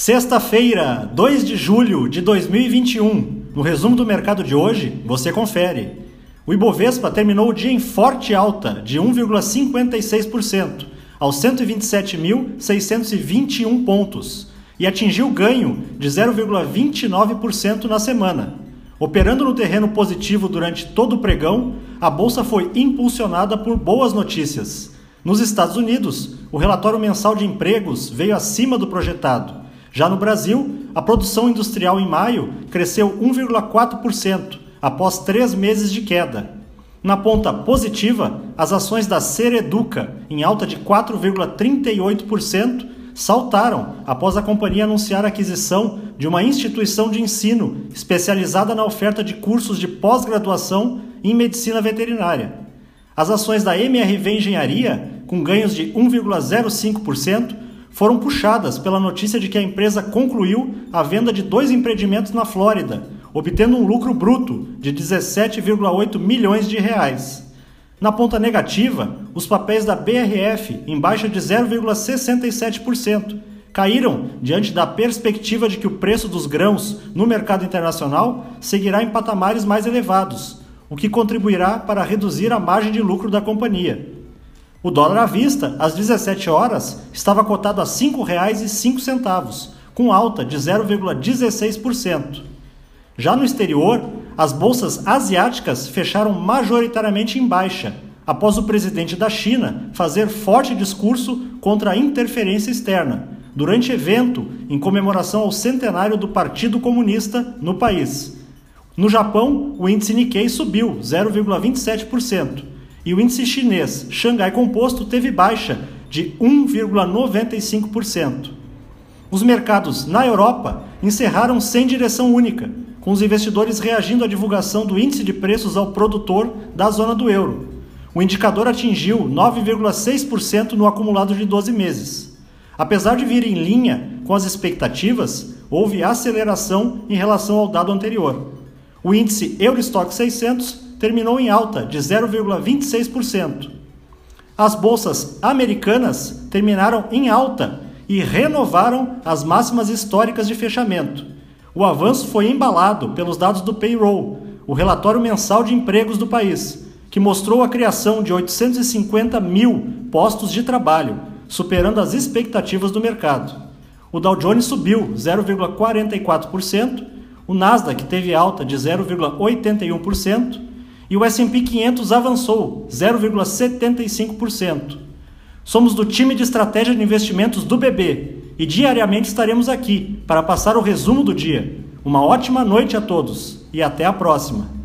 Sexta-feira, 2 de julho de 2021. No resumo do mercado de hoje, você confere. O Ibovespa terminou o dia em forte alta de 1,56%, aos 127.621 pontos, e atingiu ganho de 0,29% na semana. Operando no terreno positivo durante todo o pregão, a bolsa foi impulsionada por boas notícias. Nos Estados Unidos, o relatório mensal de empregos veio acima do projetado já no Brasil, a produção industrial em maio cresceu 1,4%, após três meses de queda. Na ponta positiva, as ações da Sereduca, em alta de 4,38%, saltaram após a companhia anunciar a aquisição de uma instituição de ensino especializada na oferta de cursos de pós-graduação em medicina veterinária. As ações da MRV Engenharia, com ganhos de 1,05%, foram puxadas pela notícia de que a empresa concluiu a venda de dois empreendimentos na Flórida, obtendo um lucro bruto de 17,8 milhões de reais. Na ponta negativa, os papéis da BRF, em baixa de 0,67%, caíram diante da perspectiva de que o preço dos grãos no mercado internacional seguirá em patamares mais elevados, o que contribuirá para reduzir a margem de lucro da companhia. O dólar à vista, às 17 horas, estava cotado a R$ 5,05, com alta de 0,16%. Já no exterior, as bolsas asiáticas fecharam majoritariamente em baixa, após o presidente da China fazer forte discurso contra a interferência externa, durante evento em comemoração ao centenário do Partido Comunista no país. No Japão, o índice Nikkei subiu 0,27% e o índice chinês Xangai Composto teve baixa de 1,95%. Os mercados na Europa encerraram sem direção única, com os investidores reagindo à divulgação do índice de preços ao produtor da zona do euro. O indicador atingiu 9,6% no acumulado de 12 meses. Apesar de vir em linha com as expectativas, houve aceleração em relação ao dado anterior. O índice Eurostock 600 terminou em alta de 0,26%. As bolsas americanas terminaram em alta e renovaram as máximas históricas de fechamento. O avanço foi embalado pelos dados do payroll, o relatório mensal de empregos do país, que mostrou a criação de 850 mil postos de trabalho, superando as expectativas do mercado. O Dow Jones subiu 0,44%, o Nasdaq teve alta de 0,81%, e o S&P 500 avançou 0,75%. Somos do time de estratégia de investimentos do BB e diariamente estaremos aqui para passar o resumo do dia. Uma ótima noite a todos e até a próxima.